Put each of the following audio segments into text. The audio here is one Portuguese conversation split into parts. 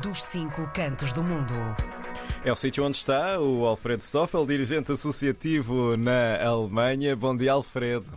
dos cinco cantos do mundo. É o sítio onde está o Alfredo Stoffel, dirigente associativo na Alemanha. Bom dia, Alfredo.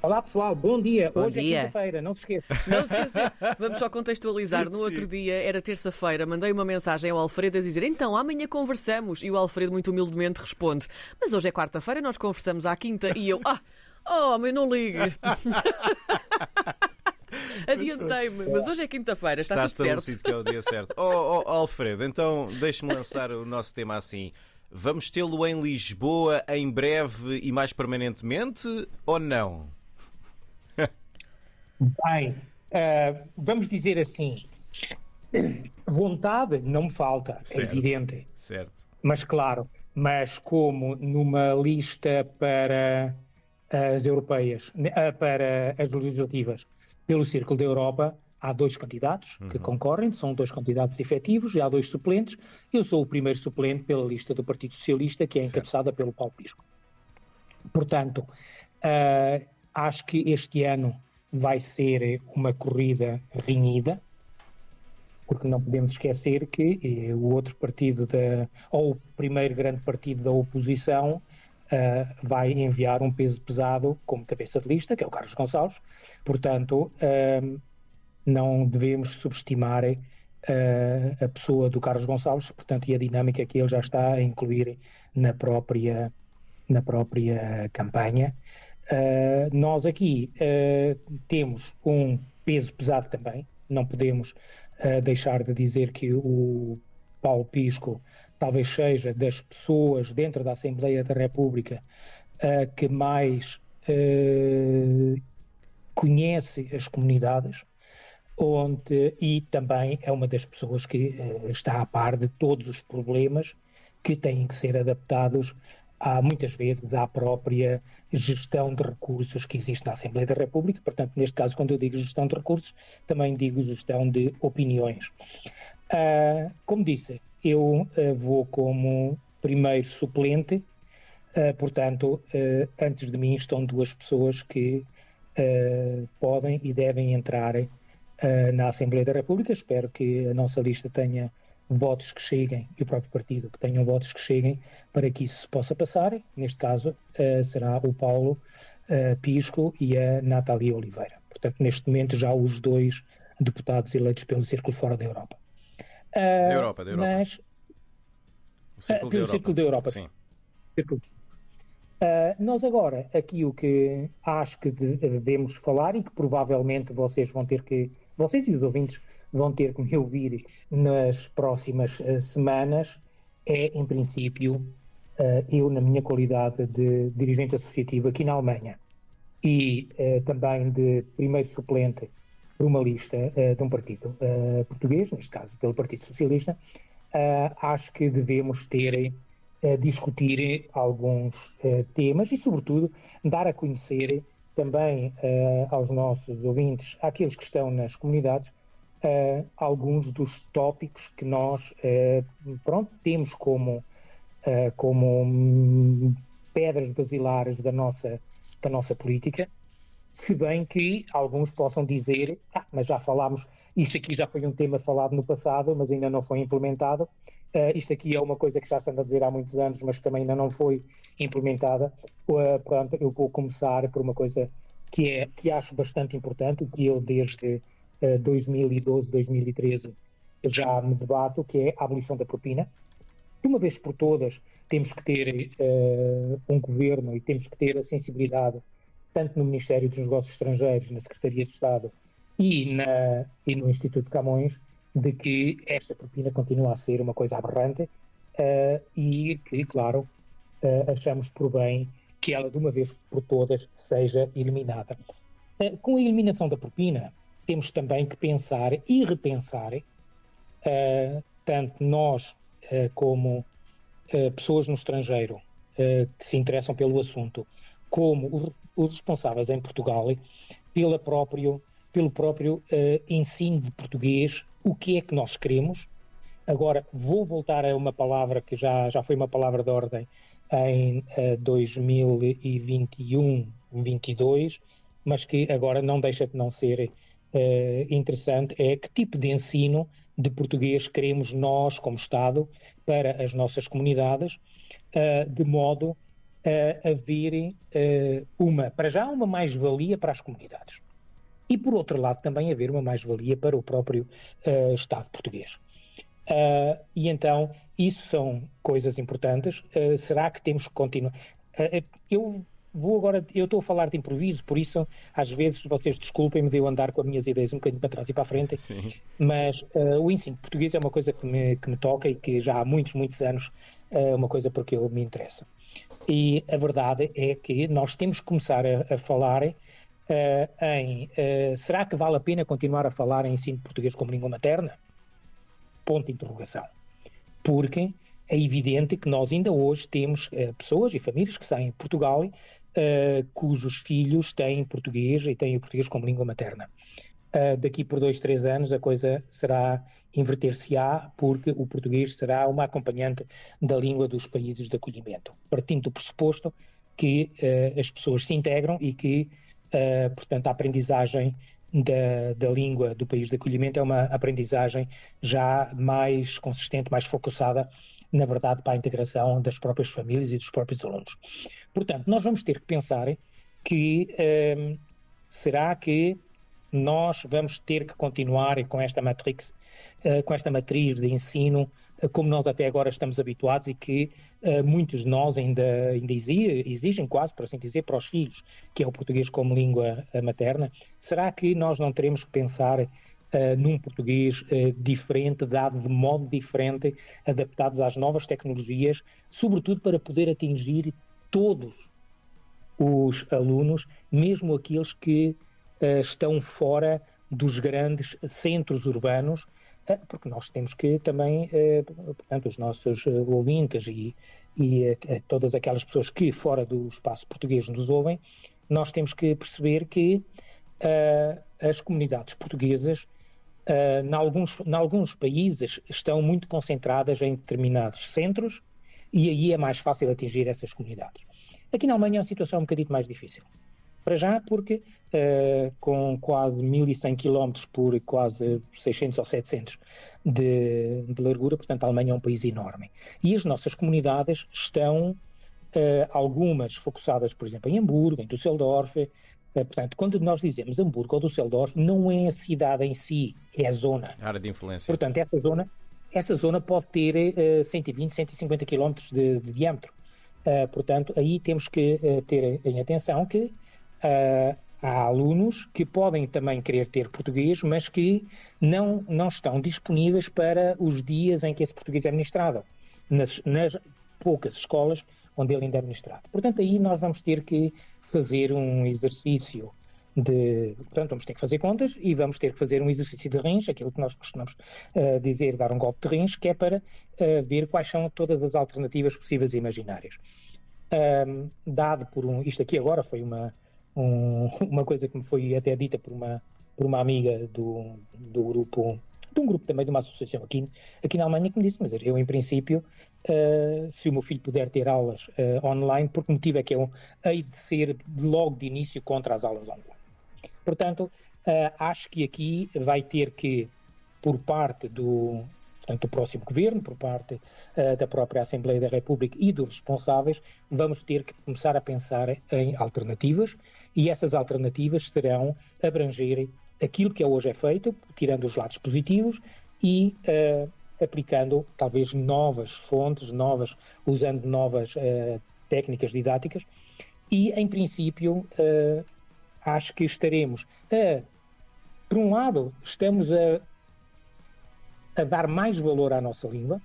Olá pessoal, bom dia. Bom Hoje dia. é quinta-feira, não se esqueça. Não se esqueça, vamos só contextualizar. No Sim. outro dia, era terça-feira, mandei uma mensagem ao Alfredo a dizer então, amanhã conversamos. E o Alfredo, muito humildemente, responde: Mas hoje é quarta-feira, nós conversamos à quinta. E eu, ah, oh, mas não ligue. Adiantei-me, mas hoje é quinta-feira, está, Está tudo certo. que é o dia certo. Oh, oh, Alfredo, então deixe-me lançar o nosso tema assim. Vamos tê-lo em Lisboa em breve e mais permanentemente ou não? Bem, eh, vamos dizer assim: vontade não me falta, Certo. é evidente. Certo. Mas claro, mas como numa lista para as europeias, ah, para as legislativas, pelo Círculo da Europa, há dois candidatos que concorrem, são dois candidatos efetivos e há dois suplentes. Eu sou o primeiro suplente pela lista do Partido Socialista, que é Certo. encabeçada pelo Paulo Pisco. Portanto, ah, acho que este ano vai ser uma corrida renhida, porque não podemos esquecer que eh, o outro partido, da, ou o primeiro grande partido da oposição, ah, vai enviar um peso pesado como cabeça de lista, que é o Carlos Gonçalves. Portanto, ah, não devemos subestimar ah, a pessoa do Carlos Gonçalves, portanto, e a dinâmica que ele já está a incluir na própria, na própria campanha. Uh, nós aqui uh, temos um peso pesado também, não podemos uh, deixar de dizer que o Paulo Pisco talvez seja das pessoas dentro da Assembleia da República uh, que mais uh, conhece as comunidades onde, e também é uma das pessoas que uh, está a par de todos os problemas que têm que ser adaptados há muitas vezes à própria gestão de recursos que existe na Assembleia da República. Portanto, neste caso, quando eu digo gestão de recursos, também digo gestão de opiniões. Ah, como disse, eu ah, vou como primeiro suplente, ah, portanto, antes de mim estão duas pessoas que podem e devem entrar na Assembleia da República. Espero que a nossa lista tenha votos que cheguem e o próprio partido que tenham votos que cheguem para que isso se possa passar. Neste caso, será o Paulo Pisco e a Natália Oliveira. Portanto, neste momento, já os dois deputados eleitos pelo Círculo fora da Europa. Ah, Da Europa, da Europa. Mas, O Círculo Ah, pelo Círculo da Europa. Sim. Círculo. Ah, nós agora, aqui o que acho que de- devemos falar e que provavelmente vocês vão ter que, vocês e os ouvintes vão ter que me ouvir nas próximas ah, semanas, é, em princípio, ah, eu, na minha qualidade de dirigente associativo aqui na Alemanha e também de primeiro suplente por uma lista ah, de um partido ah, português, neste caso pelo Partido Socialista, ah, acho que devemos ter discutir alguns temas e, sobretudo, dar a conhecer também aos nossos ouvintes, àqueles que estão nas comunidades, alguns dos tópicos que nós pronto, temos como, como pedras basilares da nossa, da nossa política, se bem que alguns possam dizer, ah, mas já falámos, isto aqui já foi um tema falado no passado, mas ainda não foi implementado. Uh, isto aqui é uma coisa que já se anda a dizer há muitos anos, mas que também ainda não foi implementada. Uh, pronto, eu vou começar por uma coisa que, é, que acho bastante importante, que eu desde uh, 2012, 2013 já me debato, que é a abolição da propina. De uma vez por todas, temos que ter uh, um governo e temos que ter a sensibilidade, tanto no Ministério dos Negócios Estrangeiros, na Secretaria de Estado e, na, e no Instituto de Camões, de que esta propina continua a ser uma coisa aberrante uh, e que, claro, uh, achamos por bem que ela, de uma vez por todas, seja eliminada. Uh, com a eliminação da propina, temos também que pensar e repensar, tanto nós como pessoas no estrangeiro que se interessam pelo assunto, como os, responsáveis em Portugal, pela próprio, pelo próprio ensino de português o que é que nós queremos. Agora, vou voltar a uma palavra que já, já foi uma palavra de ordem em uh, 2021, 22, mas que agora não deixa de não ser interessante é que tipo de ensino de português queremos nós, como Estado, para as nossas comunidades, de modo a haver uma, para já, uma mais-valia para as comunidades. E, por outro lado, também haver uma mais-valia para o próprio Estado português. Uh, e então, isso são coisas importantes. Uh, será que temos que continuar? Uh, eu vou agora, eu estou a falar de improviso, por isso, às vezes, vocês desculpem-me de eu andar com as minhas ideias um bocadinho para trás e para a frente, Sim. mas o ensino português é uma coisa que me, que me toca e que já há muitos, muitos anos é uma coisa porque eu me interessa. E a verdade é que nós temos que começar a, a falar em será que vale a pena continuar a falar em ensino de português como língua materna? Ponto de interrogação. Porque é evidente que nós ainda hoje temos uh, pessoas e famílias que saem de Portugal uh, cujos filhos têm português e têm o português como língua materna. Uh, daqui por dois, três anos a coisa será inverter-se-á porque o português será uma acompanhante da língua dos países de acolhimento, partindo do pressuposto que as pessoas se integram e que, portanto, a aprendizagem da, da língua do país de acolhimento é uma aprendizagem já mais consistente, mais focusada, na verdade, para a integração das próprias famílias e dos próprios alunos. Portanto, nós vamos ter que pensar que hum, será que nós vamos ter que continuar com esta matrix, uh, com esta matriz de ensino como nós até agora estamos habituados e que uh, muitos de nós ainda, ainda exigem, quase, por assim dizer, para os filhos, que é o português como língua eh, materna. Será que nós não teremos que pensar uh, num português uh, diferente, dado de modo diferente, adaptados às novas tecnologias, sobretudo para poder atingir todos os alunos, mesmo aqueles que estão fora dos grandes centros urbanos, é, porque nós temos que também, é, portanto, os nossos é, ouvintes e, e todas aquelas pessoas que fora do espaço português nos ouvem, nós temos que perceber que uh, as comunidades portuguesas, uh, em, alguns, alguns países, estão muito concentradas em determinados centros e aí é mais fácil atingir essas comunidades. Aqui na Alemanha a situação é um bocadinho mais difícil. Para já, porque uh, com quase 1.100 km por quase 600 ou 700 de, de, largura, portanto, a Alemanha é um país enorme. E as nossas comunidades estão, uh, algumas focusadas, por exemplo, em Hamburgo, em Düsseldorf. Uh, portanto, quando nós dizemos Hamburgo ou Düsseldorf, não é a cidade em si, é a zona. A área de influência. Portanto, essa zona, essa zona pode ter 120, 150 km de, de diâmetro. Uh, portanto, aí temos que uh, ter em atenção que uh, há alunos que podem também querer ter português, mas que não, não estão disponíveis para os dias em que esse português é ministrado, nas, nas poucas escolas onde ele ainda é ministrado. Portanto, aí nós vamos ter que fazer um exercício de. Portanto, vamos ter que fazer contas e vamos ter que fazer um exercício de rins, aquilo que nós costumamos uh, dizer, dar um golpe de rins, que é para uh, ver quais são todas as alternativas possíveis e imaginárias. Um, dado por um. Isto aqui agora foi uma um, uma coisa que me foi até dita por uma, por uma amiga do, do grupo, de um grupo também de uma associação aqui, aqui na Alemanha, que me disse, mas eu em princípio, uh, se o meu filho puder ter aulas uh, online, por que motivo é que eu hei de ser logo de início contra as aulas online? Portanto, uh, acho que aqui vai ter que, por parte do, portanto, do próximo governo, por parte uh, da própria Assembleia da República e dos responsáveis, vamos ter que começar a pensar em alternativas e essas alternativas serão abranger aquilo que hoje é feito, tirando os lados positivos e uh, aplicando talvez novas fontes, novas, usando novas uh, técnicas didáticas. E, em princípio, acho que estaremos a, por um lado, estamos a a dar mais valor à nossa língua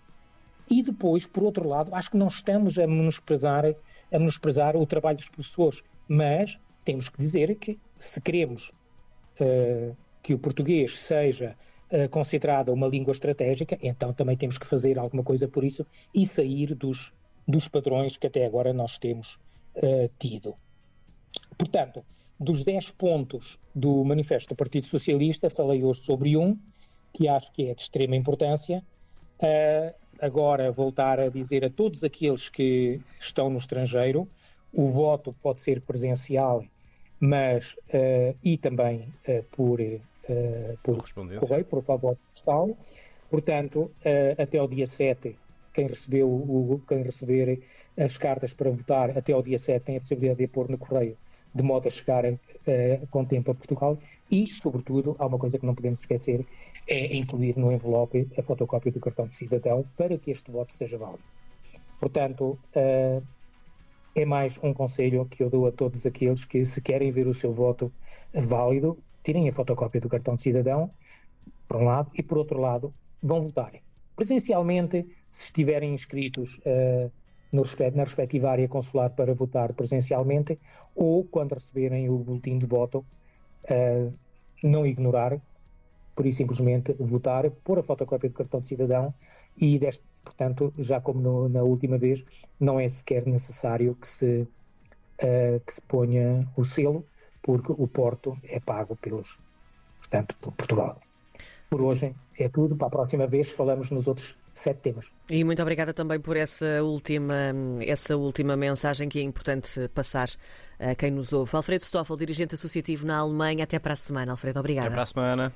e depois, por outro lado, acho que não estamos a menosprezar, a menosprezar o trabalho dos professores, mas temos que dizer que se queremos uh, que o português seja uh, considerado uma língua estratégica, então também temos que fazer alguma coisa por isso e sair dos, dos padrões que até agora nós temos uh, tido. Portanto, dos 10 pontos do Manifesto do Partido Socialista, falei hoje sobre um, que acho que é de extrema importância. Uh, agora, voltar a dizer a todos aqueles que estão no estrangeiro, o voto pode ser presencial, mas uh, e também uh, por por correio, por voto postal. Portanto, até o dia 7, quem, recebeu o, quem receber as cartas para votar até o dia 7 tem a possibilidade de pôr no correio, de modo a chegar uh, com tempo a Portugal. E, sobretudo, há uma coisa que não podemos esquecer, é incluir no envelope a fotocópia do cartão de cidadão para que este voto seja válido. Portanto, uh, é mais um conselho que eu dou a todos aqueles que, se querem ver o seu voto válido, tirem a fotocópia do cartão de cidadão, por um lado, e por outro lado, vão votar. Presencialmente, se estiverem inscritos uh, no, na respectiva área consular para votar presencialmente, ou quando receberem o boletim de voto, uh, não ignorar, por isso simplesmente votar, pôr a fotocópia do cartão de cidadão e, deste, portanto, já como no, na última vez, não é sequer necessário que se, uh, que se ponha o selo, porque o porto é pago pelos, portanto, por Portugal. Por hoje é tudo. Para a próxima vez falamos nos outros sete temas. E muito obrigada também por essa última, essa última mensagem que é importante passar a quem nos ouve. Alfredo Stoffel, dirigente associativo na Alemanha. Até para a semana, Alfredo. Obrigada. Até para a semana.